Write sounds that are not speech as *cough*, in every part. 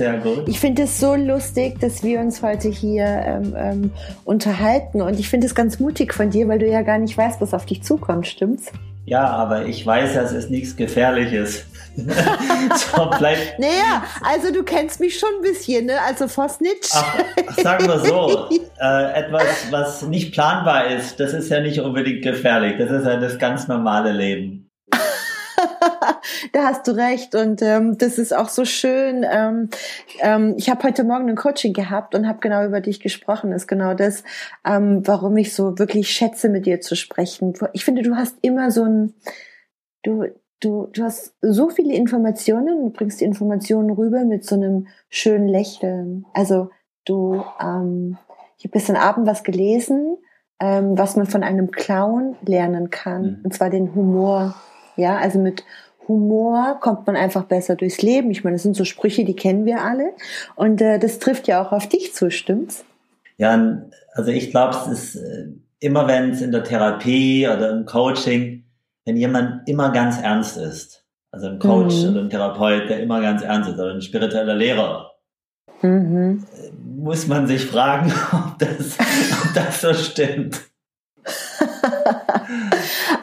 sehr gut. Ich finde es so lustig, dass wir uns heute hier ähm, ähm, unterhalten. Und ich finde es ganz mutig von dir, weil du ja gar nicht weißt, was auf dich zukommt, stimmt's? Ja, aber ich weiß, dass es nichts Gefährliches. *laughs* so, vielleicht, Naja, also du kennst mich schon ein bisschen, ne? Also Vosnitsch. ach, sagen wir so, äh, etwas, was nicht planbar ist, das ist ja nicht unbedingt gefährlich. Das ist ja das ganz normale Leben. *laughs* da hast du recht und ähm, das ist auch so schön. Ähm, ähm, ich habe heute Morgen ein Coaching gehabt und habe genau über dich gesprochen. Das ist genau das, ähm, warum ich so wirklich schätze, mit dir zu sprechen. Ich finde, du hast immer so ein, du, du, du hast so viele Informationen und bringst die Informationen rüber mit so einem schönen Lächeln. Also du, ähm, ich habe gestern Abend was gelesen, ähm, was man von einem Clown lernen kann, Mhm. und zwar den Humor. Ja, also mit Humor kommt man einfach besser durchs Leben. Ich meine, das sind so Sprüche, die kennen wir alle. Und äh, das trifft ja auch auf dich zu, stimmt's? Ja, also ich glaube, es ist äh, immer, wenn es in der Therapie oder im Coaching, wenn jemand immer ganz ernst ist, also ein Coach Mhm. oder ein Therapeut, der immer ganz ernst ist, oder ein spiritueller Lehrer, Mhm. muss man sich fragen, *laughs* ob das, ob das so stimmt.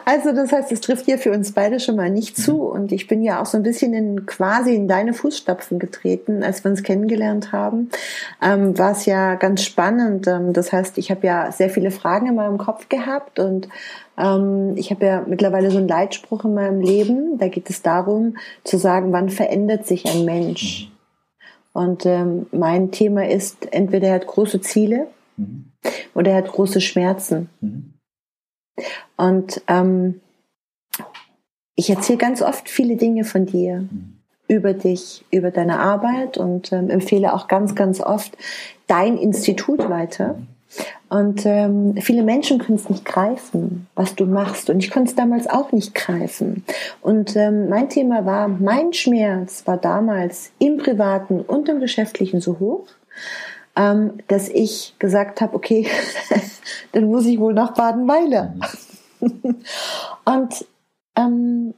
Also das heißt, es trifft ja für uns beide schon mal nicht zu. Und ich bin ja auch so ein bisschen in quasi in deine Fußstapfen getreten, als wir uns kennengelernt haben. Ähm, war es ja ganz spannend. Ähm, das heißt, ich habe ja sehr viele Fragen in meinem Kopf gehabt und ähm, ich habe ja mittlerweile so einen Leitspruch in meinem Leben. Da geht es darum zu sagen, wann verändert sich ein Mensch. Und ähm, mein Thema ist, entweder er hat große Ziele Mhm. oder er hat große Schmerzen. Mhm. Und ähm, ich erzähle ganz oft viele Dinge von dir, Mhm. über dich, über deine Arbeit und ähm, empfehle auch ganz, ganz oft dein Institut weiter. Und ähm, viele Menschen können es nicht greifen, was du machst. Und ich konnte es damals auch nicht greifen. Und ähm, mein Thema war, mein Schmerz war damals im privaten und im geschäftlichen so hoch, ähm, dass ich gesagt habe, okay, *laughs* dann muss ich wohl nach Badenweiler. *laughs* Und ähm,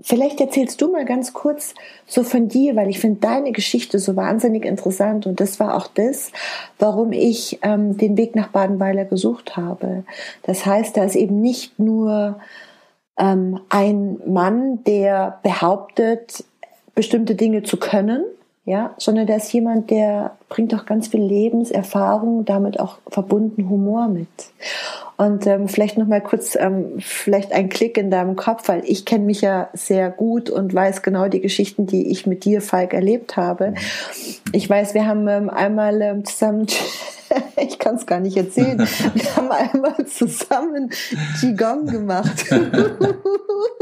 vielleicht erzählst du mal ganz kurz so von dir, weil ich finde deine Geschichte so wahnsinnig interessant und das war auch das, warum ich ähm, den Weg nach Badenweiler gesucht habe. Das heißt, da ist eben nicht nur ähm, ein Mann, der behauptet, bestimmte Dinge zu können, ja, sondern da ist jemand, der bringt auch ganz viel Lebenserfahrung, damit auch verbunden Humor mit. Und ähm, vielleicht noch mal kurz, ähm, vielleicht ein Klick in deinem Kopf, weil ich kenne mich ja sehr gut und weiß genau die Geschichten, die ich mit dir, Falk, erlebt habe. Ich weiß, wir haben ähm, einmal ähm, zusammen, *laughs* ich kann es gar nicht erzählen, *laughs* wir haben einmal zusammen Qigong gemacht.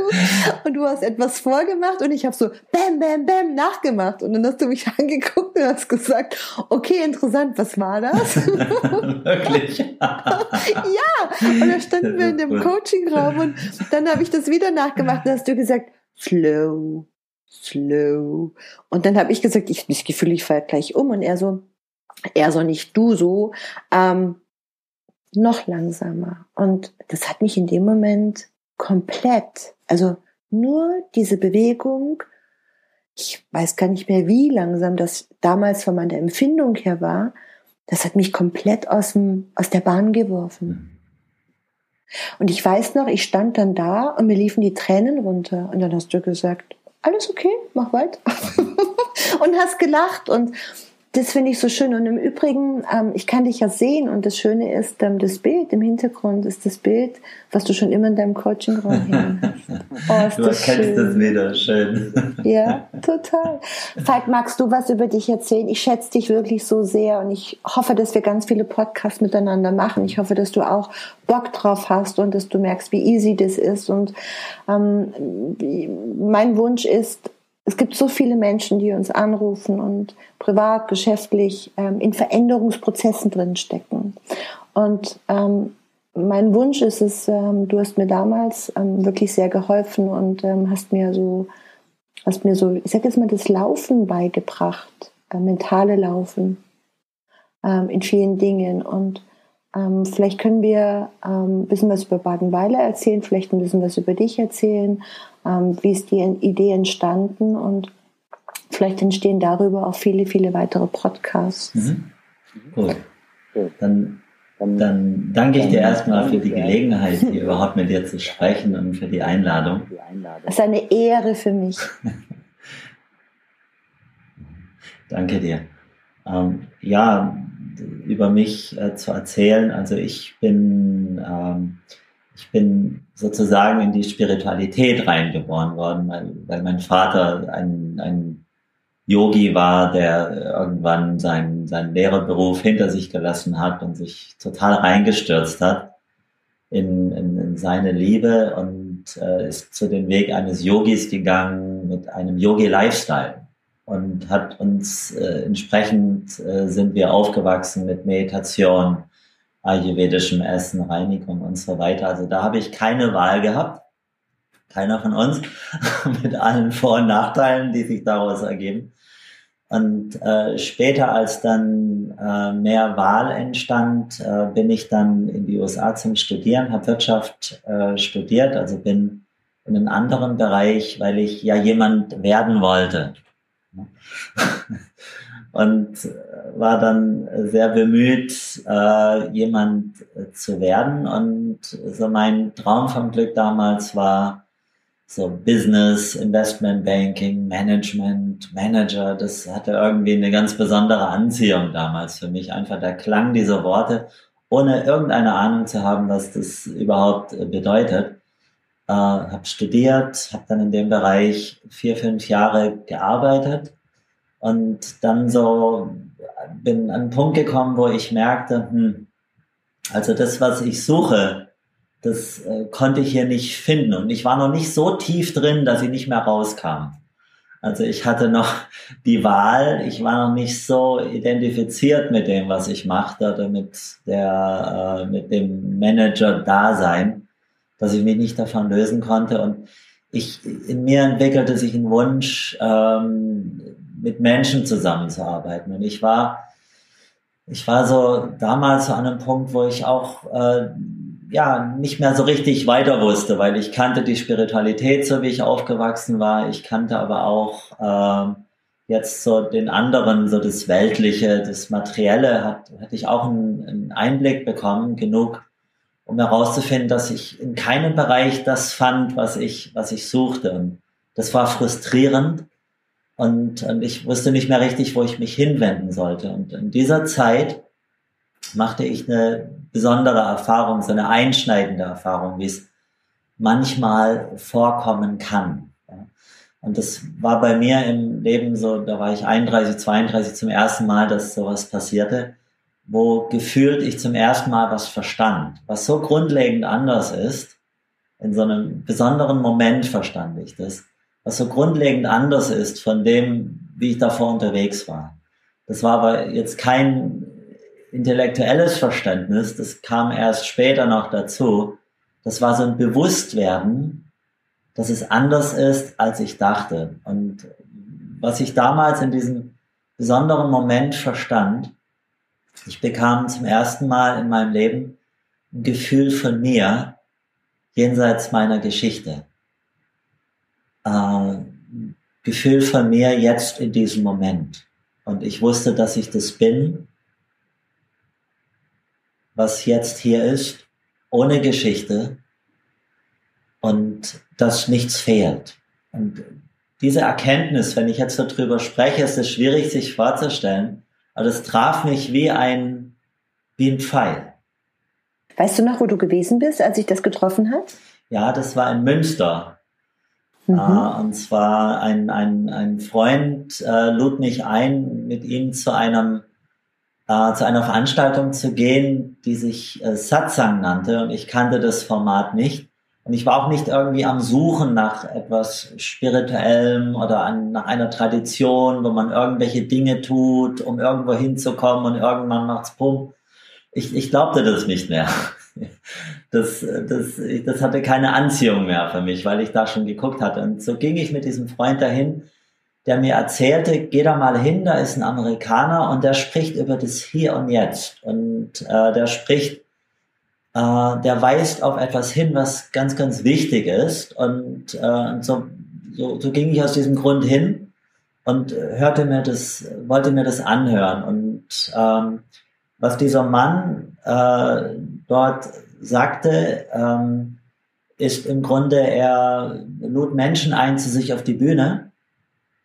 *laughs* und du hast etwas vorgemacht und ich habe so Bam, Bam, Bam nachgemacht. Und dann hast du mich angeguckt und hast gesagt, okay, interessant, was war das? Wirklich? ja, und da standen wir in dem. Coachingraum und dann habe ich das wieder nachgemacht und hast du gesagt, slow, slow. Und dann habe ich gesagt, ich habe das Gefühl, ich falle gleich um und er so, er so nicht du so, ähm, noch langsamer. Und das hat mich in dem Moment komplett, also nur diese Bewegung, ich weiß gar nicht mehr, wie langsam das damals von meiner Empfindung her war, das hat mich komplett aus, dem, aus der Bahn geworfen. Und ich weiß noch, ich stand dann da und mir liefen die Tränen runter. Und dann hast du gesagt, alles okay, mach weiter. *laughs* und hast gelacht. Und das finde ich so schön. Und im Übrigen, ähm, ich kann dich ja sehen. Und das Schöne ist, ähm, das Bild im Hintergrund ist das Bild, was du schon immer in deinem Coachingraum *laughs* hängen hast. Oh, Du das erkennst es wieder, schön. *laughs* Ja, total. Falk, magst du was über dich erzählen? Ich schätze dich wirklich so sehr und ich hoffe, dass wir ganz viele Podcasts miteinander machen. Ich hoffe, dass du auch Bock drauf hast und dass du merkst, wie easy das ist. Und ähm, mein Wunsch ist, es gibt so viele Menschen, die uns anrufen und privat, geschäftlich ähm, in Veränderungsprozessen drinstecken. Und ähm, mein Wunsch ist es, ähm, du hast mir damals ähm, wirklich sehr geholfen und ähm, hast mir so, hast mir so, ich sag jetzt mal, das Laufen beigebracht, äh, mentale Laufen ähm, in vielen Dingen. Und ähm, vielleicht können wir ähm, ein bisschen was über Badenweiler erzählen, vielleicht ein bisschen was über dich erzählen, wie ist die Idee entstanden und vielleicht entstehen darüber auch viele, viele weitere Podcasts. Mhm. Cool. Dann dann danke ich dir erstmal für die Gelegenheit, hier überhaupt mit dir zu sprechen und für die Einladung. Es ist eine Ehre für mich. *laughs* danke dir. Ähm, ja, über mich äh, zu erzählen. Also ich bin, ähm, ich bin sozusagen in die Spiritualität reingeboren worden, weil, weil mein Vater ein, ein Yogi war, der irgendwann seinen, seinen Lehrerberuf hinter sich gelassen hat und sich total reingestürzt hat in, in, in seine Liebe und äh, ist zu dem Weg eines Yogis gegangen mit einem Yogi-Lifestyle und hat uns äh, entsprechend äh, sind wir aufgewachsen mit Meditation, ayurvedischem Essen, Reinigung und so weiter. Also da habe ich keine Wahl gehabt, keiner von uns, *laughs* mit allen Vor- und Nachteilen, die sich daraus ergeben. Und äh, später, als dann äh, mehr Wahl entstand, äh, bin ich dann in die USA zum Studieren, habe Wirtschaft äh, studiert, also bin in einem anderen Bereich, weil ich ja jemand werden wollte. *laughs* Und äh, war dann sehr bemüht, äh, jemand zu werden. Und so mein Traum vom Glück damals war, so Business, Investment Banking, Management, Manager, das hatte irgendwie eine ganz besondere Anziehung damals für mich. Einfach der Klang dieser Worte, ohne irgendeine Ahnung zu haben, was das überhaupt bedeutet. Äh, habe studiert, habe dann in dem Bereich vier, fünf Jahre gearbeitet und dann so bin an einen Punkt gekommen, wo ich merkte, hm, also das, was ich suche, das äh, konnte ich hier nicht finden. Und ich war noch nicht so tief drin, dass ich nicht mehr rauskam. Also ich hatte noch *laughs* die Wahl, ich war noch nicht so identifiziert mit dem, was ich machte oder mit der, äh, mit dem Manager-Dasein, dass ich mich nicht davon lösen konnte. Und ich, in mir entwickelte sich ein Wunsch, ähm, mit Menschen zusammenzuarbeiten. Und ich war, ich war so damals an einem Punkt, wo ich auch äh, ja nicht mehr so richtig weiter wusste, weil ich kannte die Spiritualität so wie ich aufgewachsen war. Ich kannte aber auch äh, jetzt so den anderen, so das Weltliche, das Materielle, hat, hatte ich auch einen, einen Einblick bekommen, genug, um herauszufinden, dass ich in keinem Bereich das fand, was ich, was ich suchte. Und das war frustrierend. Und, und ich wusste nicht mehr richtig, wo ich mich hinwenden sollte. Und in dieser Zeit machte ich eine besondere Erfahrung, so eine einschneidende Erfahrung, wie es manchmal vorkommen kann. Und das war bei mir im Leben so, da war ich 31, 32 zum ersten Mal, dass sowas passierte, wo gefühlt ich zum ersten Mal was verstand, was so grundlegend anders ist. In so einem besonderen Moment verstand ich das, was so grundlegend anders ist von dem, wie ich davor unterwegs war. Das war aber jetzt kein intellektuelles Verständnis, das kam erst später noch dazu. Das war so ein Bewusstwerden, dass es anders ist, als ich dachte. Und was ich damals in diesem besonderen Moment verstand, ich bekam zum ersten Mal in meinem Leben ein Gefühl von mir jenseits meiner Geschichte. Äh, Gefühl von mir jetzt in diesem Moment. Und ich wusste, dass ich das bin was jetzt hier ist, ohne Geschichte und dass nichts fehlt. Und diese Erkenntnis, wenn ich jetzt darüber spreche, ist es schwierig, sich vorzustellen, aber es traf mich wie ein, wie ein Pfeil. Weißt du noch, wo du gewesen bist, als sich das getroffen hat? Ja, das war in Münster. Mhm. Uh, und zwar ein, ein, ein Freund uh, lud mich ein, mit ihm zu einem äh, zu einer Veranstaltung zu gehen, die sich äh, Satsang nannte und ich kannte das Format nicht. Und ich war auch nicht irgendwie am Suchen nach etwas Spirituellem oder an, nach einer Tradition, wo man irgendwelche Dinge tut, um irgendwo hinzukommen und irgendwann macht's Pump. Ich, ich glaubte das nicht mehr. *laughs* das, das, das hatte keine Anziehung mehr für mich, weil ich da schon geguckt hatte. Und so ging ich mit diesem Freund dahin, der mir erzählte, geh da mal hin, da ist ein Amerikaner und der spricht über das Hier und Jetzt. Und äh, der spricht, äh, der weist auf etwas hin, was ganz, ganz wichtig ist. Und, äh, so, so, so ging ich aus diesem Grund hin und hörte mir das, wollte mir das anhören. Und ähm, was dieser Mann äh, dort sagte, ähm, ist im Grunde, er lud Menschen ein zu sich auf die Bühne.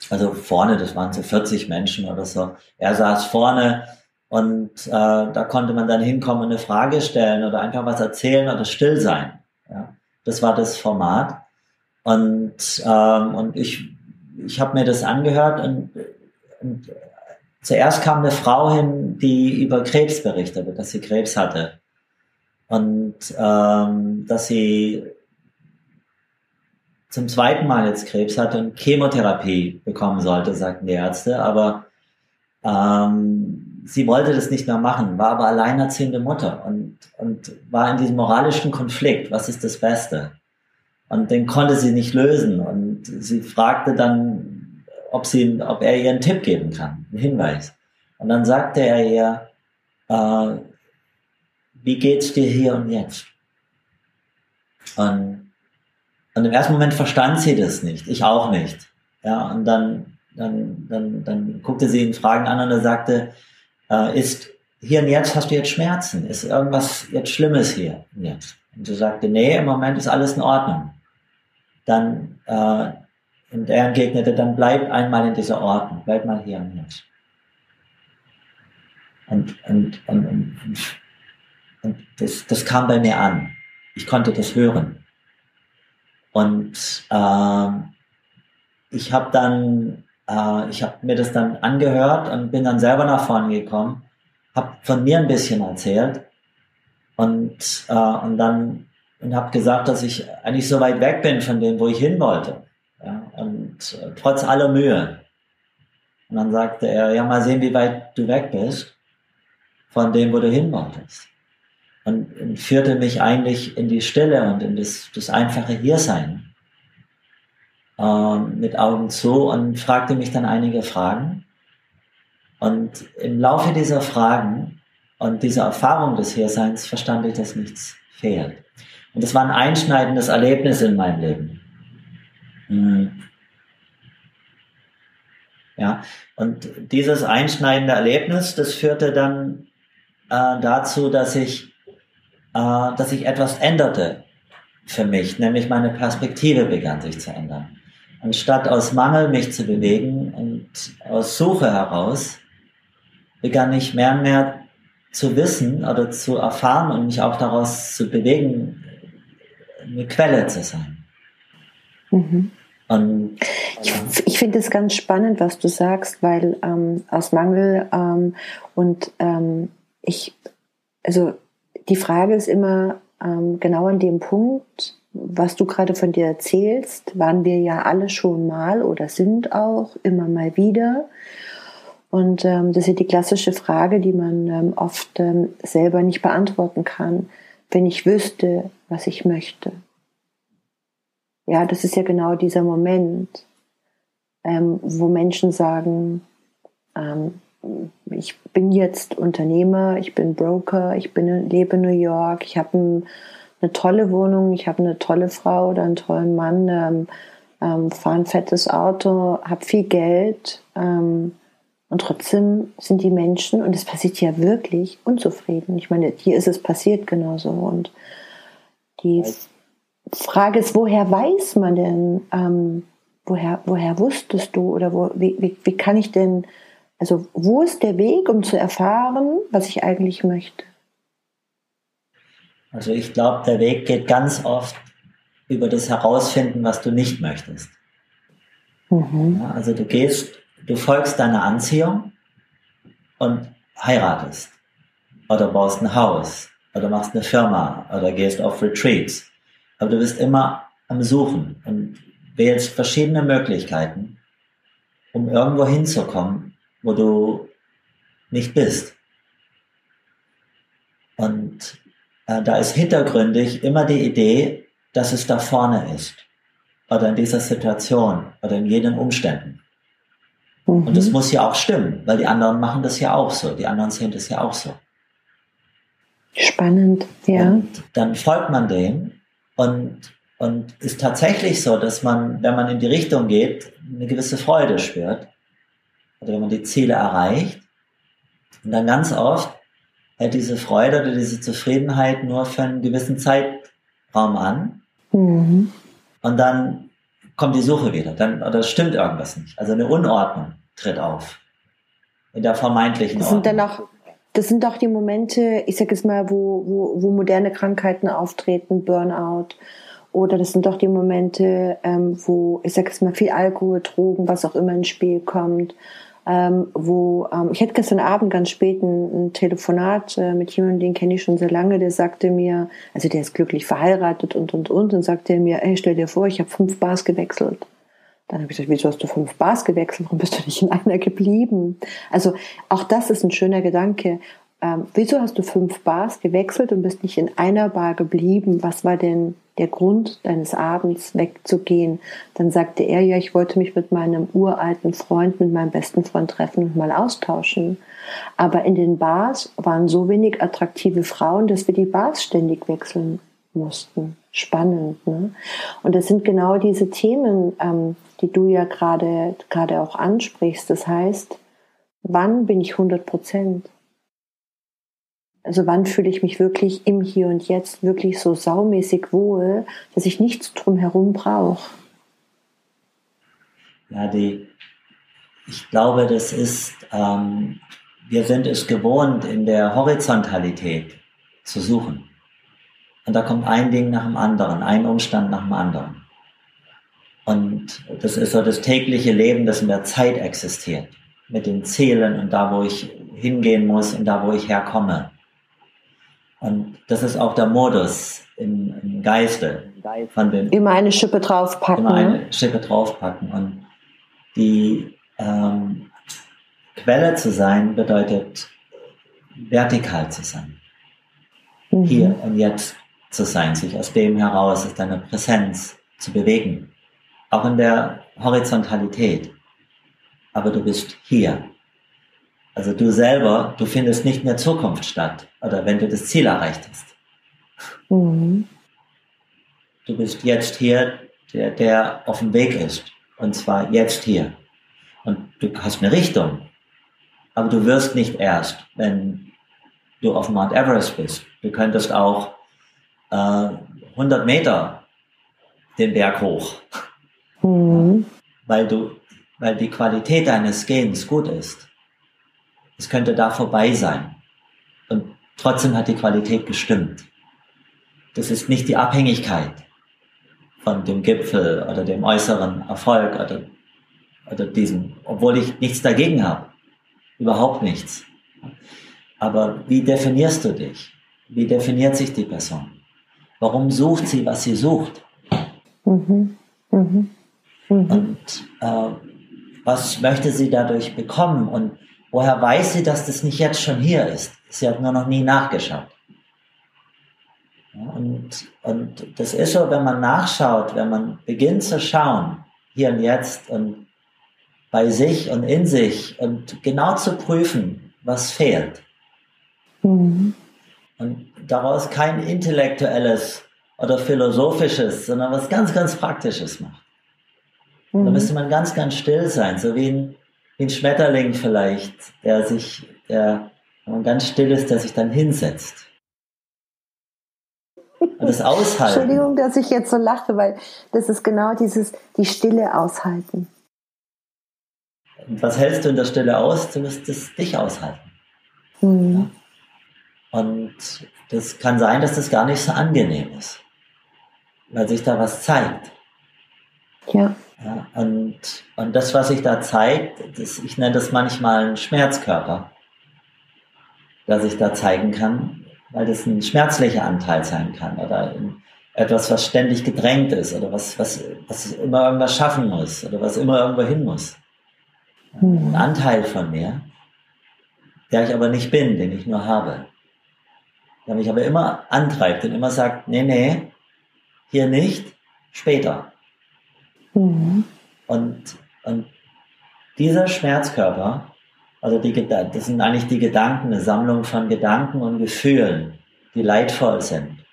Also vorne, das waren so 40 Menschen oder so. Er saß vorne und äh, da konnte man dann hinkommen und eine Frage stellen oder einfach was erzählen oder still sein. Ja, das war das Format. Und, ähm, und ich, ich habe mir das angehört und, und zuerst kam eine Frau hin, die über Krebs berichtete, dass sie Krebs hatte und ähm, dass sie zum zweiten Mal jetzt Krebs hatte und Chemotherapie bekommen sollte, sagten die Ärzte, aber ähm, sie wollte das nicht mehr machen, war aber alleinerziehende Mutter und, und war in diesem moralischen Konflikt, was ist das Beste? Und den konnte sie nicht lösen und sie fragte dann, ob, sie, ob er ihr einen Tipp geben kann, einen Hinweis. Und dann sagte er ihr, äh, wie geht's dir hier und jetzt? Und, und im ersten Moment verstand sie das nicht, ich auch nicht. Ja, und dann, dann, dann, dann guckte sie ihn Fragen an und er sagte, äh, ist hier und jetzt hast du jetzt Schmerzen? Ist irgendwas jetzt Schlimmes hier und jetzt? Und sie sagte, nee, im Moment ist alles in Ordnung. Dann, äh, und er entgegnete, dann bleib einmal in dieser Ordnung, bleib mal hier und jetzt. Und, und, und, und und das, das kam bei mir an. Ich konnte das hören. Und äh, ich habe dann, äh, ich habe mir das dann angehört und bin dann selber nach vorne gekommen, habe von mir ein bisschen erzählt und, äh, und dann und habe gesagt, dass ich eigentlich so weit weg bin von dem, wo ich hin wollte. Ja, und äh, trotz aller Mühe. Und dann sagte er, ja, mal sehen, wie weit du weg bist von dem, wo du hin wolltest und, und führte mich eigentlich in die Stille und in das, das einfache Hiersein äh, mit Augen zu und fragte mich dann einige Fragen. Und im Laufe dieser Fragen und dieser Erfahrung des Hierseins verstand ich, dass nichts fehlt. Und das war ein einschneidendes Erlebnis in meinem Leben. Hm. Ja, und dieses einschneidende Erlebnis, das führte dann äh, dazu, dass ich äh, dass sich etwas änderte für mich, nämlich meine Perspektive begann sich zu ändern. Anstatt aus Mangel mich zu bewegen und aus Suche heraus, begann ich mehr und mehr zu wissen oder zu erfahren und mich auch daraus zu bewegen, eine Quelle zu sein. Mhm. Und, ich, ich finde es ganz spannend, was du sagst, weil ähm, aus Mangel ähm, und ähm, ich, also die Frage ist immer ähm, genau an dem Punkt, was du gerade von dir erzählst, waren wir ja alle schon mal oder sind auch immer mal wieder. Und ähm, das ist die klassische Frage, die man ähm, oft ähm, selber nicht beantworten kann, wenn ich wüsste, was ich möchte. Ja, das ist ja genau dieser Moment, ähm, wo Menschen sagen, ähm, ich bin jetzt Unternehmer, ich bin Broker, ich bin, lebe in New York, ich habe ein, eine tolle Wohnung, ich habe eine tolle Frau oder einen tollen Mann, ähm, ähm, fahre ein fettes Auto, habe viel Geld ähm, und trotzdem sind die Menschen, und es passiert ja wirklich, unzufrieden. Ich meine, hier ist es passiert genauso. Und die Frage ist, woher weiß man denn, ähm, woher, woher wusstest du oder wo, wie, wie, wie kann ich denn also wo ist der Weg, um zu erfahren, was ich eigentlich möchte? Also ich glaube, der Weg geht ganz oft über das Herausfinden, was du nicht möchtest. Mhm. Ja, also du gehst, du folgst deiner Anziehung und heiratest oder baust ein Haus oder machst eine Firma oder gehst auf Retreats. Aber du bist immer am Suchen und wählst verschiedene Möglichkeiten, um irgendwo hinzukommen, wo du nicht bist. Und da ist hintergründig immer die Idee, dass es da vorne ist. Oder in dieser Situation oder in jenen Umständen. Mhm. Und das muss ja auch stimmen, weil die anderen machen das ja auch so. Die anderen sehen das ja auch so. Spannend, ja. Und dann folgt man dem und, und ist tatsächlich so, dass man, wenn man in die Richtung geht, eine gewisse Freude spürt. Oder wenn man die Ziele erreicht. Und dann ganz oft hält diese Freude oder diese Zufriedenheit nur für einen gewissen Zeitraum an. Mhm. Und dann kommt die Suche wieder. Dann, oder stimmt irgendwas nicht. Also eine Unordnung tritt auf. In der vermeintlichen das sind Ordnung. Dann auch, das sind auch die Momente, ich sag jetzt mal, wo, wo, wo moderne Krankheiten auftreten, Burnout. Oder das sind doch die Momente, ähm, wo, ich sag jetzt mal, viel Alkohol, Drogen, was auch immer ins Spiel kommt ähm, wo ähm, ich hatte gestern Abend ganz spät ein, ein Telefonat äh, mit jemandem, den kenne ich schon sehr lange, der sagte mir, also der ist glücklich verheiratet und und und und sagte mir, ey, stell dir vor, ich habe fünf Bars gewechselt. Dann habe ich gesagt, wieso hast du fünf Bars gewechselt? Warum bist du nicht in einer geblieben? Also auch das ist ein schöner Gedanke ähm, wieso hast du fünf Bars gewechselt und bist nicht in einer Bar geblieben? Was war denn der Grund deines Abends wegzugehen? Dann sagte er, ja, ich wollte mich mit meinem uralten Freund, mit meinem besten Freund treffen und mal austauschen. Aber in den Bars waren so wenig attraktive Frauen, dass wir die Bars ständig wechseln mussten. Spannend, ne? Und das sind genau diese Themen, ähm, die du ja gerade gerade auch ansprichst. Das heißt, wann bin ich 100 Prozent? Also wann fühle ich mich wirklich im Hier und Jetzt wirklich so saumäßig wohl, dass ich nichts drumherum brauche? Ja, die, ich glaube, das ist, ähm, wir sind es gewohnt, in der Horizontalität zu suchen. Und da kommt ein Ding nach dem anderen, ein Umstand nach dem anderen. Und das ist so das tägliche Leben, das in der Zeit existiert. Mit den Zielen und da, wo ich hingehen muss und da, wo ich herkomme. Und das ist auch der Modus im, im Geiste von dem. Immer eine Schippe draufpacken. Immer eine ne? Schippe draufpacken. Und die ähm, Quelle zu sein bedeutet vertikal zu sein. Mhm. Hier und jetzt zu sein, sich aus dem heraus, aus deiner Präsenz zu bewegen. Auch in der Horizontalität. Aber du bist hier. Also du selber, du findest nicht mehr Zukunft statt oder wenn du das Ziel erreicht hast. Mhm. Du bist jetzt hier, der, der auf dem Weg ist. Und zwar jetzt hier. Und du hast eine Richtung. Aber du wirst nicht erst, wenn du auf Mount Everest bist. Du könntest auch äh, 100 Meter den Berg hoch. Mhm. Weil du, weil die Qualität deines Gens gut ist es könnte da vorbei sein. Und trotzdem hat die Qualität gestimmt. Das ist nicht die Abhängigkeit von dem Gipfel oder dem äußeren Erfolg oder, oder diesem, obwohl ich nichts dagegen habe. Überhaupt nichts. Aber wie definierst du dich? Wie definiert sich die Person? Warum sucht sie, was sie sucht? Mhm. Mhm. Mhm. Und äh, was möchte sie dadurch bekommen? Und Woher weiß sie, dass das nicht jetzt schon hier ist? Sie hat nur noch nie nachgeschaut. Und, und das ist so, wenn man nachschaut, wenn man beginnt zu schauen, hier und jetzt und bei sich und in sich und genau zu prüfen, was fehlt. Mhm. Und daraus kein intellektuelles oder philosophisches, sondern was ganz, ganz Praktisches macht. Mhm. Da müsste man ganz, ganz still sein, so wie ein wie ein Schmetterling vielleicht, der sich, der, wenn man ganz still ist, der sich dann hinsetzt. Und das Aushalten. Entschuldigung, dass ich jetzt so lache, weil das ist genau dieses, die Stille aushalten. Und was hältst du in der Stille aus? Du musst es dich aushalten. Mhm. Ja? Und das kann sein, dass das gar nicht so angenehm ist, weil sich da was zeigt. Ja. Ja, und, und das, was sich da zeigt, das, ich nenne das manchmal einen Schmerzkörper, der sich da zeigen kann, weil das ein schmerzlicher Anteil sein kann oder etwas, was ständig gedrängt ist oder was, was, was immer irgendwas schaffen muss oder was immer irgendwo hin muss. Ein mhm. Anteil von mir, der ich aber nicht bin, den ich nur habe. der mich aber immer antreibt und immer sagt, nee, nee, hier nicht, später. Mhm. Und, und dieser Schmerzkörper, also die, das sind eigentlich die Gedanken, eine Sammlung von Gedanken und Gefühlen, die leidvoll sind,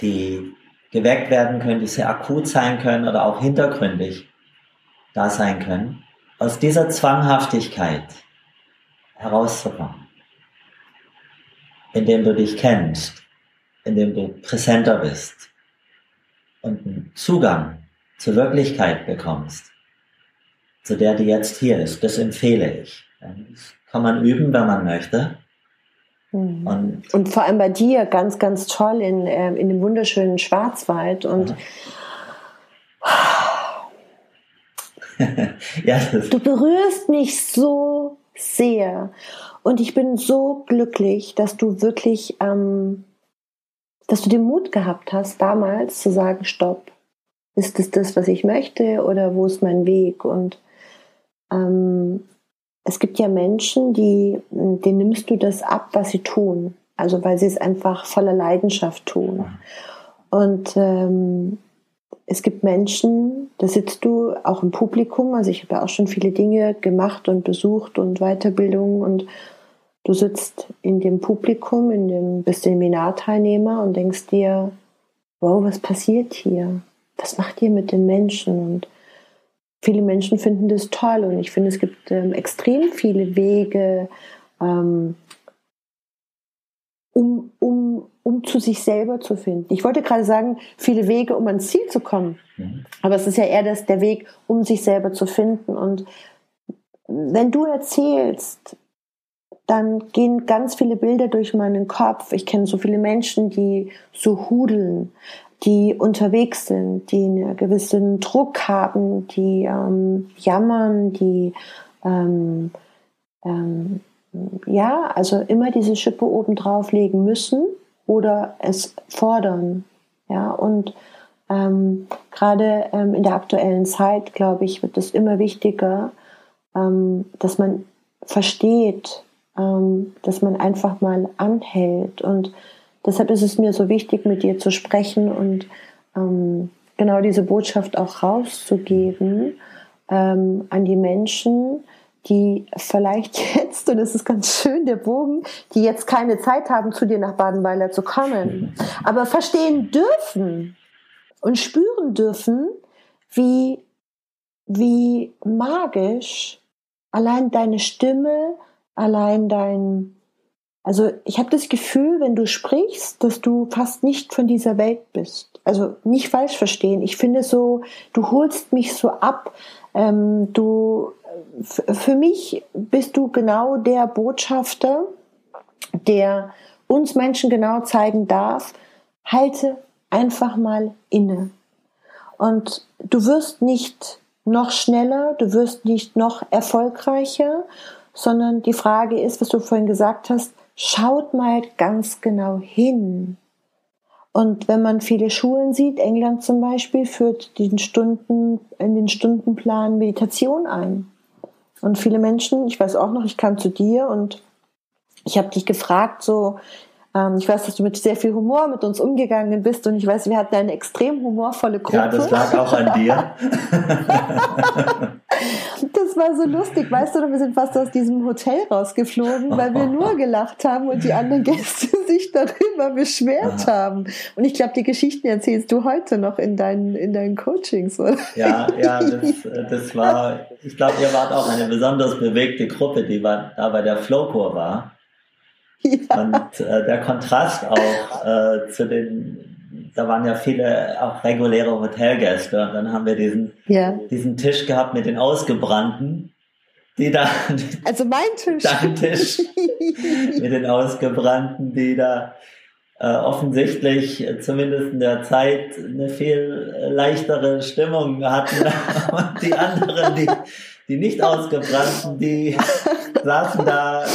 die geweckt werden können, die sehr akut sein können oder auch hintergründig da sein können, aus dieser Zwanghaftigkeit herauszukommen, indem du dich kennst, indem du präsenter bist und einen Zugang zur Wirklichkeit bekommst, zu der, die jetzt hier ist. Das empfehle ich. Das kann man üben, wenn man möchte. Mhm. Und, und, vor allem bei dir ganz, ganz toll in, äh, in dem wunderschönen Schwarzwald und ja, *sighs* du berührst mich so sehr und ich bin so glücklich, dass du wirklich, ähm, dass du den Mut gehabt hast, damals zu sagen, stopp, ist es das, was ich möchte oder wo ist mein Weg? Und ähm, es gibt ja Menschen, die, denen nimmst du das ab, was sie tun. Also weil sie es einfach voller Leidenschaft tun. Und ähm, es gibt Menschen, da sitzt du auch im Publikum, also ich habe ja auch schon viele Dinge gemacht und besucht und Weiterbildungen und du sitzt in dem Publikum, in dem bist Seminarteilnehmer und denkst dir, wow, was passiert hier? Was macht ihr mit den Menschen? Und viele Menschen finden das toll und ich finde, es gibt ähm, extrem viele Wege, ähm, um, um, um zu sich selber zu finden. Ich wollte gerade sagen, viele Wege, um ans Ziel zu kommen. Mhm. Aber es ist ja eher das, der Weg, um sich selber zu finden. Und wenn du erzählst, dann gehen ganz viele Bilder durch meinen Kopf. Ich kenne so viele Menschen, die so hudeln, die unterwegs sind, die einen gewissen Druck haben, die ähm, jammern, die ähm, ähm, ja, also immer diese Schippe oben drauf legen müssen oder es fordern. Ja, und ähm, gerade ähm, in der aktuellen Zeit, glaube ich, wird es immer wichtiger, ähm, dass man versteht, dass man einfach mal anhält. Und deshalb ist es mir so wichtig, mit dir zu sprechen und ähm, genau diese Botschaft auch rauszugeben ähm, an die Menschen, die vielleicht *laughs* jetzt, und es ist ganz schön, der Bogen, die jetzt keine Zeit haben, zu dir nach Badenweiler zu kommen, aber verstehen dürfen und spüren dürfen, wie, wie magisch allein deine Stimme, allein dein, also ich habe das Gefühl, wenn du sprichst, dass du fast nicht von dieser Welt bist. Also nicht falsch verstehen. Ich finde so, du holst mich so ab. Ähm, du, für mich bist du genau der Botschafter, der uns Menschen genau zeigen darf, halte einfach mal inne. Und du wirst nicht noch schneller, du wirst nicht noch erfolgreicher, sondern die Frage ist, was du vorhin gesagt hast, schaut mal ganz genau hin. Und wenn man viele Schulen sieht, England zum Beispiel, führt den Stunden, in den Stundenplan Meditation ein. Und viele Menschen, ich weiß auch noch, ich kam zu dir und ich habe dich gefragt, so, ähm, ich weiß, dass du mit sehr viel Humor mit uns umgegangen bist und ich weiß, wir hatten eine extrem humorvolle Gruppe. Ja, das lag auch an dir. *laughs* *laughs* das war so lustig, weißt du, wir sind fast aus diesem Hotel rausgeflogen, weil wir nur *laughs* gelacht haben und die anderen Gäste *laughs* sich darüber beschwert haben. Und ich glaube, die Geschichten erzählst du heute noch in deinen, in deinen Coachings, oder? Ja, ja, *laughs* das, das war, ich glaube, ihr wart auch eine besonders bewegte Gruppe, die war, da bei der Flowcore war. Ja. Und äh, der Kontrast auch äh, zu den, da waren ja viele auch reguläre Hotelgäste und dann haben wir diesen, ja. diesen Tisch gehabt mit den Ausgebrannten, die da. Also mein Tisch. Dein Tisch *laughs* mit den Ausgebrannten, die da äh, offensichtlich äh, zumindest in der Zeit eine viel leichtere Stimmung hatten *laughs* und die anderen, die, die nicht ausgebrannten, die saßen da äh,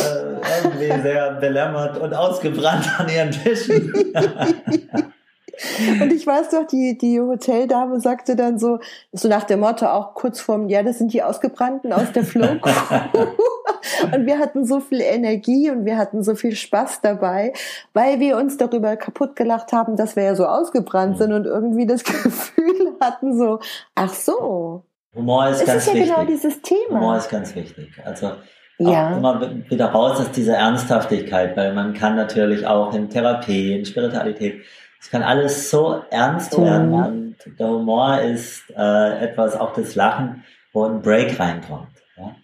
irgendwie sehr belämmert und ausgebrannt an ihren Tischen. *laughs* *laughs* Und ich *laughs* weiß doch, die, die Hoteldame sagte dann so, so nach dem Motto auch kurz vorm, ja, das sind die Ausgebrannten aus der Flow. *laughs* und wir hatten so viel Energie und wir hatten so viel Spaß dabei, weil wir uns darüber kaputt gelacht haben, dass wir ja so ausgebrannt sind und irgendwie das Gefühl hatten so, ach so. Humor ist es ganz ist ja wichtig. genau dieses Thema. Humor ist ganz wichtig. Also Ja. auch immer wieder raus aus dieser Ernsthaftigkeit, weil man kann natürlich auch in Therapie, in Spiritualität, es kann alles so ernst Mhm. werden und der Humor ist äh, etwas, auch das Lachen, wo ein Break reinkommt. Ja?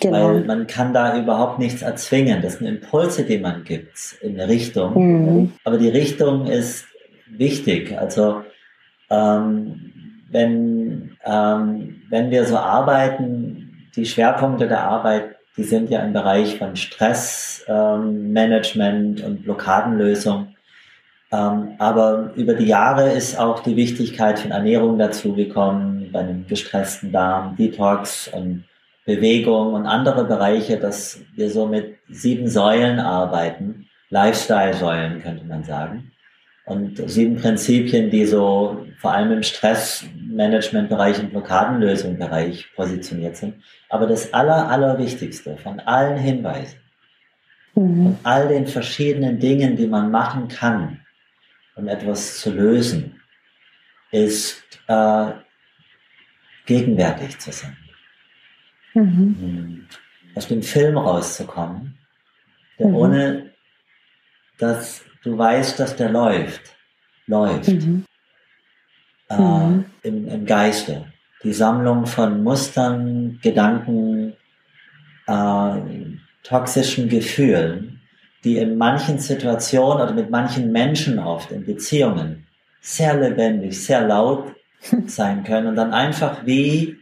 Genau. Weil man kann da überhaupt nichts erzwingen. Das sind Impulse, die man gibt in eine Richtung. Mhm. Aber die Richtung ist wichtig. Also ähm, wenn, ähm, wenn wir so arbeiten, die Schwerpunkte der Arbeit, die sind ja im Bereich von Stressmanagement ähm, und Blockadenlösung. Ähm, aber über die Jahre ist auch die Wichtigkeit von Ernährung dazugekommen, bei einem gestressten Darm, Detox und Bewegung und andere Bereiche, dass wir so mit sieben Säulen arbeiten, Lifestyle-Säulen könnte man sagen. Und sieben Prinzipien, die so vor allem im Stressmanagement-Bereich und Blockadenlösung-Bereich positioniert sind. Aber das Aller, Allerwichtigste von allen Hinweisen, Mhm. von all den verschiedenen Dingen, die man machen kann, um etwas zu lösen, ist äh, gegenwärtig zu sein. Mhm. Hm. Aus dem Film rauszukommen, der Mhm. ohne dass du weißt, dass der läuft, läuft Mhm. äh, Mhm. im, im Geiste. Die Sammlung von Mustern, Gedanken, äh, toxischen Gefühlen, die in manchen Situationen oder mit manchen Menschen oft in Beziehungen sehr lebendig, sehr laut *laughs* sein können und dann einfach wie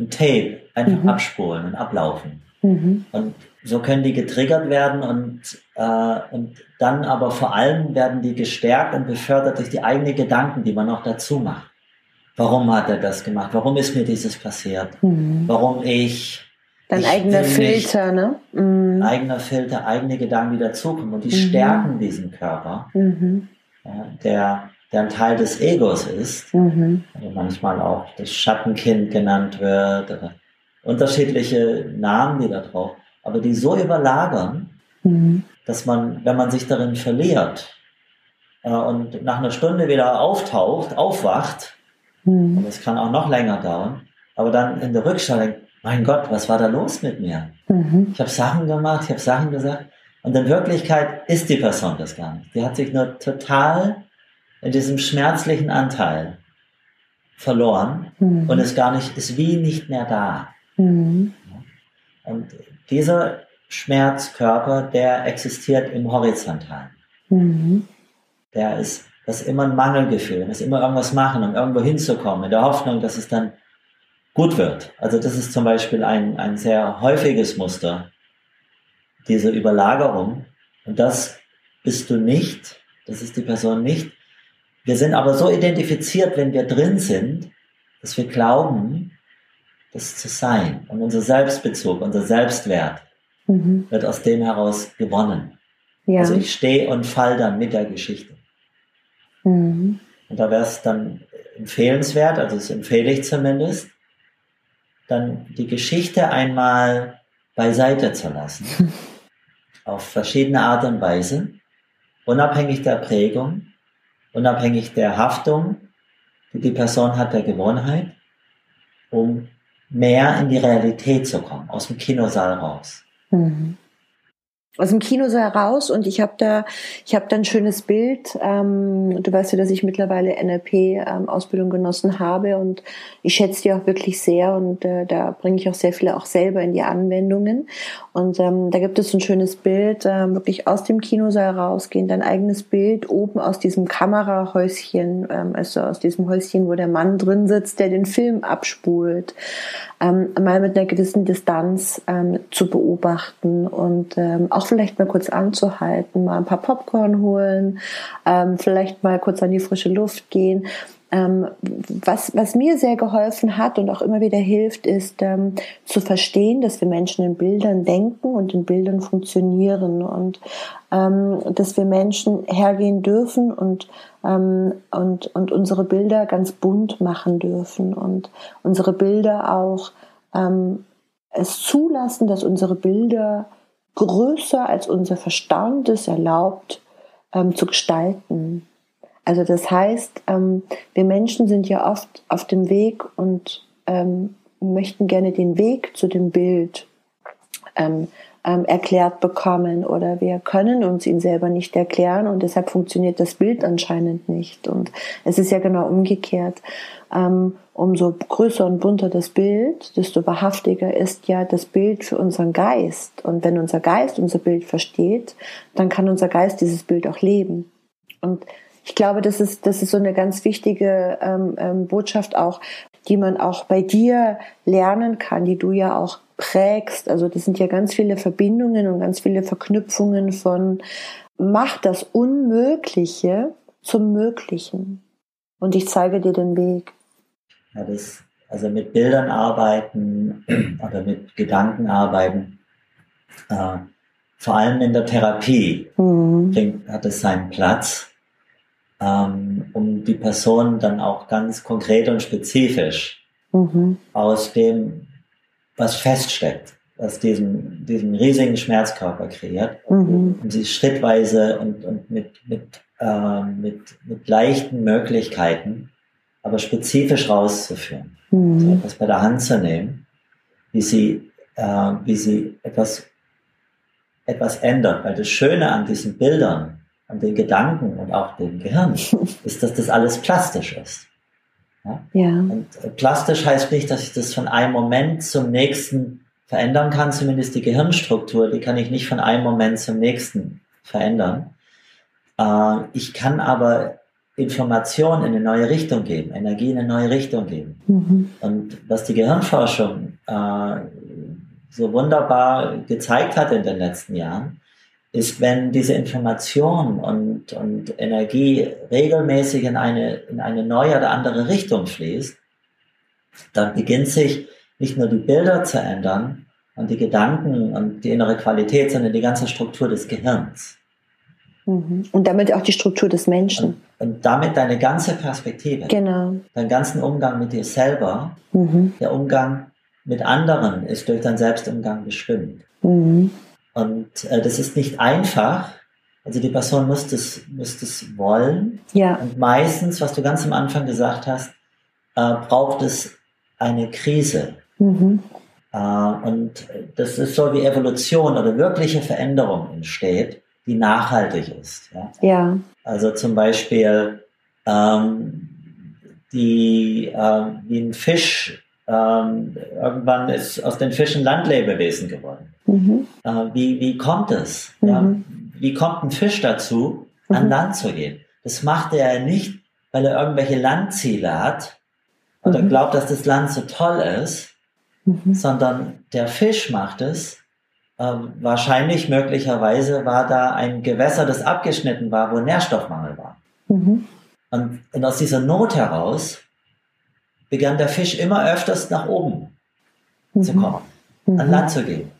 ein Tape einfach Mhm. abspulen und ablaufen. Mhm. Und so können die getriggert werden und, äh, und dann aber vor allem werden die gestärkt und befördert durch die eigenen Gedanken, die man noch dazu macht. Warum hat er das gemacht? Warum ist mir dieses passiert? Mhm. Warum ich? Dein Ich eigener. Filter, ne? Mhm. Eigener Filter, eigene Gedanken, die dazukommen und die Mhm. stärken diesen Körper, Mhm. ja, der, der ein Teil des Egos ist, Mhm. also manchmal auch das Schattenkind genannt wird oder unterschiedliche Namen, die da drauf, aber die so überlagern, Mhm. dass man, wenn man sich darin verliert äh, und nach einer Stunde wieder auftaucht, aufwacht, Mhm. und es kann auch noch länger dauern, aber dann in der Rückschau denkt, mein Gott, was war da los mit mir? Mhm. Ich habe Sachen gemacht, ich habe Sachen gesagt und in Wirklichkeit ist die Person das gar nicht. Die hat sich nur total in diesem schmerzlichen Anteil verloren Mhm. und ist gar nicht, ist wie nicht mehr da. Mhm. Und dieser Schmerzkörper, der existiert im Horizontalen. Mhm. Der ist, das ist immer ein Mangelgefühl, man muss immer irgendwas machen, um irgendwo hinzukommen, in der Hoffnung, dass es dann gut wird. Also das ist zum Beispiel ein, ein sehr häufiges Muster, diese Überlagerung. Und das bist du nicht, das ist die Person nicht. Wir sind aber so identifiziert, wenn wir drin sind, dass wir glauben, das zu sein. Und unser Selbstbezug, unser Selbstwert Mhm. wird aus dem heraus gewonnen. Ja. Also ich stehe und fall dann mit der Geschichte. Mhm. Und da wäre es dann empfehlenswert, also das empfehle ich zumindest, dann die Geschichte einmal beiseite zu lassen. *laughs* auf verschiedene Art und Weise, unabhängig der Prägung, unabhängig der Haftung, die die Person hat, der Gewohnheit, um mehr in die Realität zu kommen, aus dem Kinosaal raus. Mhm. Aus dem Kinosaal raus und ich habe da, ich habe da ein schönes Bild. Ähm, du weißt ja, dass ich mittlerweile NLP-Ausbildung genossen habe und ich schätze die auch wirklich sehr und äh, da bringe ich auch sehr viele auch selber in die Anwendungen. Und ähm, da gibt es so ein schönes Bild, ähm, wirklich aus dem Kinosaal rausgehen, dein eigenes Bild oben aus diesem Kamerahäuschen, ähm, also aus diesem Häuschen, wo der Mann drin sitzt, der den Film abspult, ähm, mal mit einer gewissen Distanz ähm, zu beobachten und ähm, auch vielleicht mal kurz anzuhalten, mal ein paar Popcorn holen, ähm, vielleicht mal kurz an die frische Luft gehen. Ähm, was, was mir sehr geholfen hat und auch immer wieder hilft, ist ähm, zu verstehen, dass wir Menschen in Bildern denken und in Bildern funktionieren und ähm, dass wir Menschen hergehen dürfen und, ähm, und, und unsere Bilder ganz bunt machen dürfen und unsere Bilder auch ähm, es zulassen, dass unsere Bilder größer als unser Verstand es erlaubt ähm, zu gestalten. Also das heißt, ähm, wir Menschen sind ja oft auf dem Weg und ähm, möchten gerne den Weg zu dem Bild ähm, erklärt bekommen oder wir können uns ihn selber nicht erklären und deshalb funktioniert das Bild anscheinend nicht. Und es ist ja genau umgekehrt. Ähm, umso größer und bunter das Bild, desto wahrhaftiger ist ja das Bild für unseren Geist. Und wenn unser Geist unser Bild versteht, dann kann unser Geist dieses Bild auch leben. Und ich glaube, das ist, das ist so eine ganz wichtige ähm, ähm, Botschaft auch, die man auch bei dir lernen kann, die du ja auch prägst. Also das sind ja ganz viele Verbindungen und ganz viele Verknüpfungen von mach das Unmögliche zum Möglichen. Und ich zeige dir den Weg. Ja, das, also mit Bildern arbeiten *clears throat* oder mit Gedanken arbeiten, äh, vor allem in der Therapie mhm. hat es seinen Platz, ähm, um die Person dann auch ganz konkret und spezifisch mhm. aus dem was feststeckt, was diesen, diesen riesigen Schmerzkörper kreiert, mhm. und sie schrittweise und, und mit, mit, äh, mit, mit leichten Möglichkeiten, aber spezifisch rauszuführen. Mhm. So etwas bei der Hand zu nehmen, wie sie, äh, wie sie etwas, etwas ändert. Weil das Schöne an diesen Bildern, an den Gedanken und auch dem Gehirn, *laughs* ist, dass das alles plastisch ist. Ja? Und plastisch heißt nicht, dass ich das von einem Moment zum nächsten verändern kann, zumindest die Gehirnstruktur, die kann ich nicht von einem Moment zum nächsten verändern. Äh, ich kann aber Informationen in eine neue Richtung geben, Energie in eine neue Richtung geben. Mhm. Und was die Gehirnforschung äh, so wunderbar gezeigt hat in den letzten Jahren, ist, wenn diese Information und, und Energie regelmäßig in eine, in eine neue oder andere Richtung fließt, dann beginnt sich nicht nur die Bilder zu ändern und die Gedanken und die innere Qualität, sondern die ganze Struktur des Gehirns. Mhm. Und damit auch die Struktur des Menschen. Und, und damit deine ganze Perspektive. Genau. Dein ganzen Umgang mit dir selber, mhm. der Umgang mit anderen ist durch deinen Selbstumgang bestimmt. Mhm. Und äh, das ist nicht einfach. Also die Person muss das, muss das wollen. Ja. Und meistens, was du ganz am Anfang gesagt hast, äh, braucht es eine Krise. Mhm. Äh, und das ist so wie Evolution oder wirkliche Veränderung entsteht, die nachhaltig ist. Ja. ja. Also zum Beispiel ähm, die, äh, wie ein Fisch ähm, irgendwann ist aus den Fischen Landlebewesen geworden. Mhm. Äh, wie, wie kommt es? Mhm. Ja? Wie kommt ein Fisch dazu, an mhm. Land zu gehen? Das macht er nicht, weil er irgendwelche Landziele hat oder mhm. glaubt, dass das Land so toll ist, mhm. sondern der Fisch macht es. Äh, wahrscheinlich, möglicherweise war da ein Gewässer, das abgeschnitten war, wo Nährstoffmangel war. Mhm. Und, und aus dieser Not heraus begann der Fisch immer öfters nach oben zu kommen, mhm. an Land zu gehen.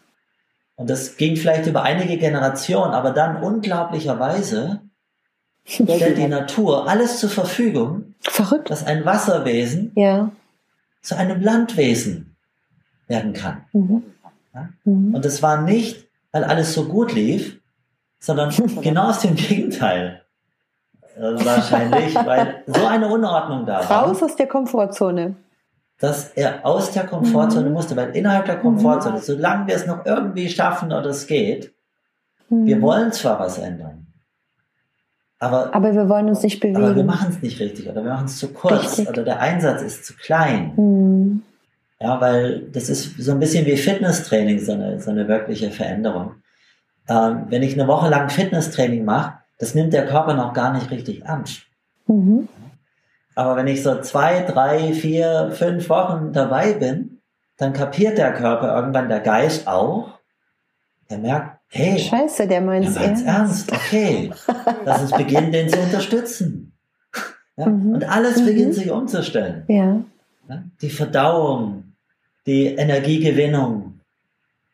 Und das ging vielleicht über einige Generationen, aber dann unglaublicherweise stellt die Natur alles zur Verfügung, Verrückt. dass ein Wasserwesen ja. zu einem Landwesen werden kann. Mhm. Ja? Mhm. Und das war nicht, weil alles so gut lief, sondern *laughs* genau aus dem Gegenteil. Äh, wahrscheinlich, weil so eine Unordnung da war. Raus aus der Komfortzone. Dass er aus der Komfortzone mhm. musste, weil innerhalb der Komfortzone, mhm. solange wir es noch irgendwie schaffen oder es geht, mhm. wir wollen zwar was ändern, aber, aber wir wollen uns nicht bewegen. Aber wir machen es nicht richtig oder wir machen es zu kurz richtig. oder der Einsatz ist zu klein. Mhm. Ja, weil das ist so ein bisschen wie Fitnesstraining, so eine, so eine wirkliche Veränderung. Ähm, wenn ich eine Woche lang Fitnesstraining mache, das nimmt der Körper noch gar nicht richtig an. Mhm. Aber wenn ich so zwei, drei, vier, fünf Wochen dabei bin, dann kapiert der Körper irgendwann, der Geist auch. Der merkt, hey, Scheiße, der meint es ernst. ernst. Okay, *laughs* lass uns beginnen, den zu unterstützen. Ja? Mhm. Und alles mhm. beginnt sich umzustellen. Ja. ja. Die Verdauung, die Energiegewinnung,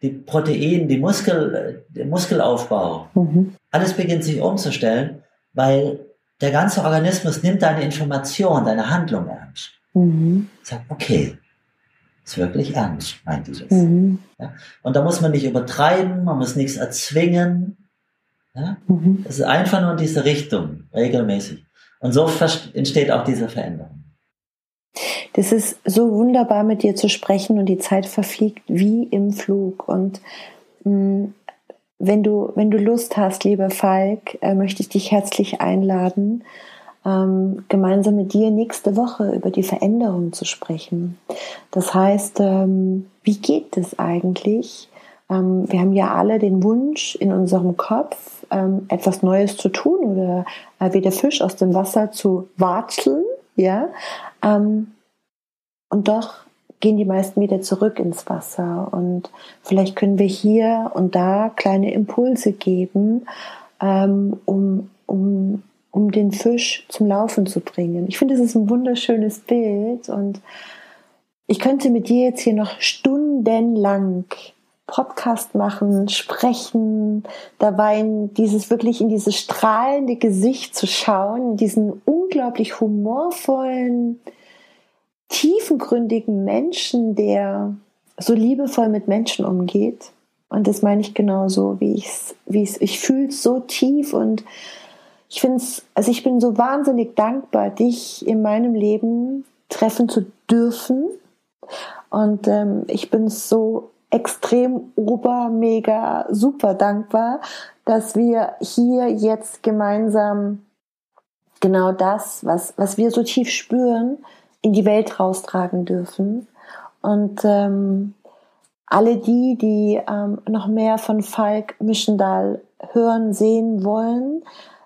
die Protein, die Muskel, der Muskelaufbau, mhm. alles beginnt sich umzustellen, weil der ganze Organismus nimmt deine Information, deine Handlung ernst. Mhm. Sagt, okay, ist wirklich ernst, meint die das. Mhm. Ja? Und da muss man nicht übertreiben, man muss nichts erzwingen. Ja? Mhm. Es ist einfach nur in diese Richtung, regelmäßig. Und so entsteht auch diese Veränderung. Das ist so wunderbar, mit dir zu sprechen und die Zeit verfliegt wie im Flug. Und mh, mm, wenn du, wenn du Lust hast, lieber Falk, äh, möchte ich dich herzlich einladen, ähm, gemeinsam mit dir nächste Woche über die Veränderung zu sprechen. Das heißt, ähm, wie geht es eigentlich? Ähm, wir haben ja alle den Wunsch in unserem Kopf, ähm, etwas Neues zu tun oder äh, wie der Fisch aus dem Wasser zu watscheln, ja. Ähm, und doch gehen die meisten wieder zurück ins Wasser. Und vielleicht können wir hier und da kleine Impulse geben, ähm, um, um, um den Fisch zum Laufen zu bringen. Ich finde, es ist ein wunderschönes Bild und ich könnte mit dir jetzt hier noch stundenlang Podcast machen, sprechen, dabei dieses wirklich in dieses strahlende Gesicht zu schauen, diesen unglaublich humorvollen, tiefengründigen Menschen, der so liebevoll mit Menschen umgeht. Und das meine ich genauso, wie ich es, wie ich ich fühle es so tief und ich finde es, also ich bin so wahnsinnig dankbar, dich in meinem Leben treffen zu dürfen. Und ähm, ich bin so extrem ober, mega, super dankbar, dass wir hier jetzt gemeinsam genau das, was, was wir so tief spüren, in die Welt raustragen dürfen. Und ähm, alle die, die ähm, noch mehr von Falk Mischendal hören, sehen wollen,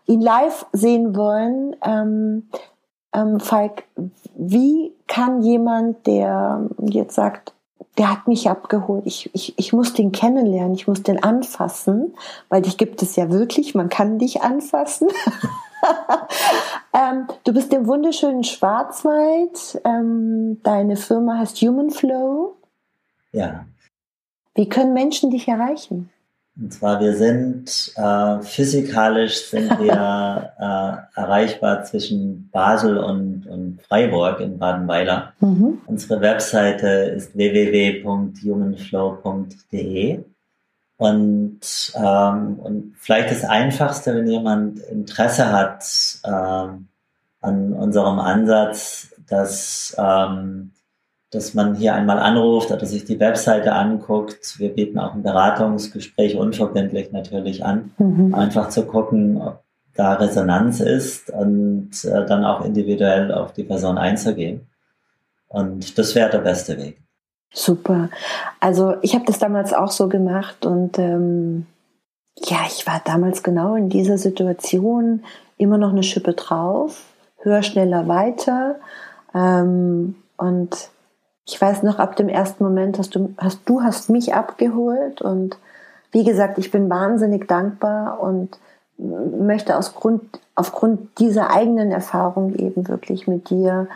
ihn live sehen wollen, ähm, ähm, Falk, wie kann jemand, der jetzt sagt, der hat mich abgeholt, ich, ich, ich muss den kennenlernen, ich muss den anfassen, weil dich gibt es ja wirklich, man kann dich anfassen. *laughs* *laughs* ähm, du bist im wunderschönen Schwarzwald. Ähm, deine Firma heißt Human Flow. Ja. Wie können Menschen dich erreichen? Und zwar, wir sind äh, physikalisch sind wir *laughs* äh, erreichbar zwischen Basel und, und Freiburg in Badenweiler. Mhm. Unsere Webseite ist www.humanflow.de. Und, ähm, und vielleicht das Einfachste, wenn jemand Interesse hat ähm, an unserem Ansatz, dass, ähm, dass man hier einmal anruft oder sich die Webseite anguckt. Wir bieten auch ein Beratungsgespräch unverbindlich natürlich an, mhm. einfach zu gucken, ob da Resonanz ist und äh, dann auch individuell auf die Person einzugehen. Und das wäre der beste Weg. Super. Also ich habe das damals auch so gemacht und ähm, ja, ich war damals genau in dieser Situation, immer noch eine Schippe drauf, höher, schneller, weiter. Ähm, und ich weiß noch, ab dem ersten Moment hast du, hast du hast mich abgeholt und wie gesagt, ich bin wahnsinnig dankbar und möchte aus Grund, aufgrund dieser eigenen Erfahrung eben wirklich mit dir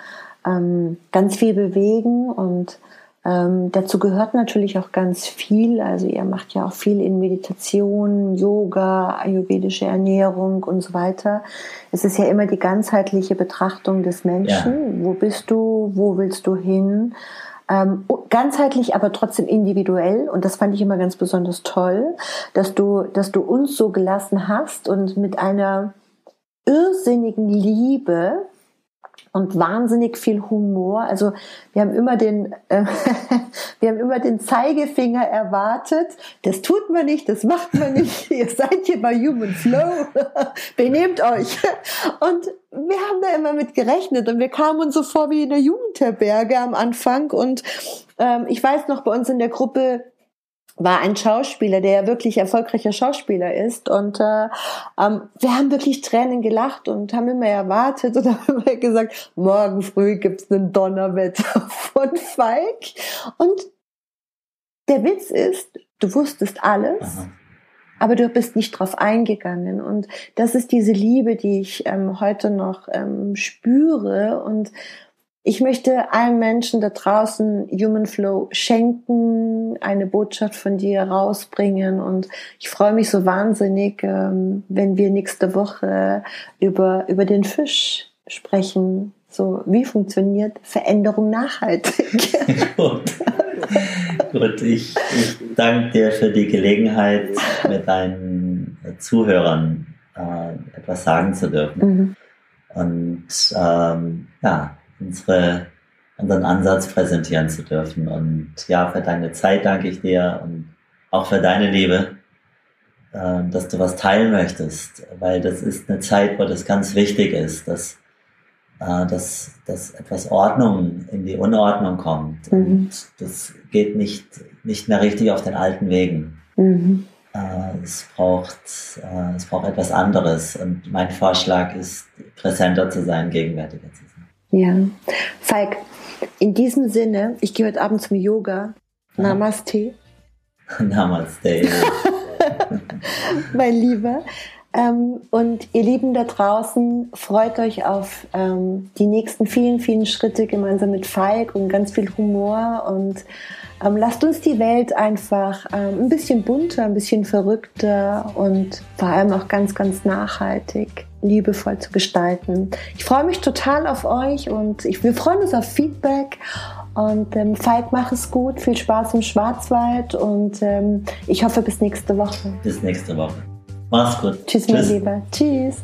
ähm, ganz viel bewegen und ähm, dazu gehört natürlich auch ganz viel. Also ihr macht ja auch viel in Meditation, Yoga, ayurvedische Ernährung und so weiter. Es ist ja immer die ganzheitliche Betrachtung des Menschen. Ja. Wo bist du? Wo willst du hin? Ähm, ganzheitlich, aber trotzdem individuell. Und das fand ich immer ganz besonders toll, dass du, dass du uns so gelassen hast und mit einer irrsinnigen Liebe und wahnsinnig viel Humor. Also wir haben immer den, äh, *laughs* wir haben immer den Zeigefinger erwartet. Das tut man nicht, das macht man nicht. *laughs* Ihr seid hier bei Human Flow. *laughs* Benehmt euch. Und wir haben da immer mit gerechnet und wir kamen uns so vor wie in der Jugendherberge am Anfang. Und ähm, ich weiß noch bei uns in der Gruppe, war ein Schauspieler, der ja wirklich erfolgreicher Schauspieler ist. Und äh, ähm, wir haben wirklich Tränen gelacht und haben immer erwartet und *laughs* haben immer gesagt, morgen früh gibt's einen Donnerwetter *laughs* von Falk. Und der Witz ist, du wusstest alles. Aha. Aber du bist nicht drauf eingegangen. Und das ist diese Liebe, die ich ähm, heute noch ähm, spüre und ich möchte allen Menschen da draußen Human Flow schenken, eine Botschaft von dir rausbringen und ich freue mich so wahnsinnig, ähm, wenn wir nächste Woche über, über den Fisch sprechen. So, wie funktioniert Veränderung nachhaltig? Gut. *laughs* *laughs* Gut, ich, ich danke dir für die Gelegenheit, mit deinen Zuhörern äh, etwas sagen zu dürfen. Mhm. Und ähm, ja, unsere, unseren Ansatz präsentieren zu dürfen. Und ja, für deine Zeit danke ich dir und auch für deine Liebe, äh, dass du was teilen möchtest, weil das ist eine Zeit, wo das ganz wichtig ist, dass, äh, dass, dass etwas Ordnung in die Unordnung kommt. Mhm. Und das geht nicht, nicht mehr richtig auf den alten Wegen. Mhm. Äh, es, braucht, äh, es braucht etwas anderes. Und mein Vorschlag ist, präsenter zu sein, gegenwärtiger zu sein. Ja. Falk, in diesem Sinne, ich gehe heute Abend zum Yoga. Namaste. *laughs* Namaste. *laughs* mein Lieber. Ähm, und ihr Lieben da draußen, freut euch auf ähm, die nächsten vielen, vielen Schritte gemeinsam mit Falk und ganz viel Humor und ähm, lasst uns die Welt einfach ähm, ein bisschen bunter, ein bisschen verrückter und vor allem auch ganz, ganz nachhaltig, liebevoll zu gestalten. Ich freue mich total auf euch und ich, wir freuen uns auf Feedback. Und ähm, Falk, mach es gut, viel Spaß im Schwarzwald und ähm, ich hoffe bis nächste Woche. Bis nächste Woche. Mach's gut. Tschüss, Tschüss. mein Lieber. Tschüss.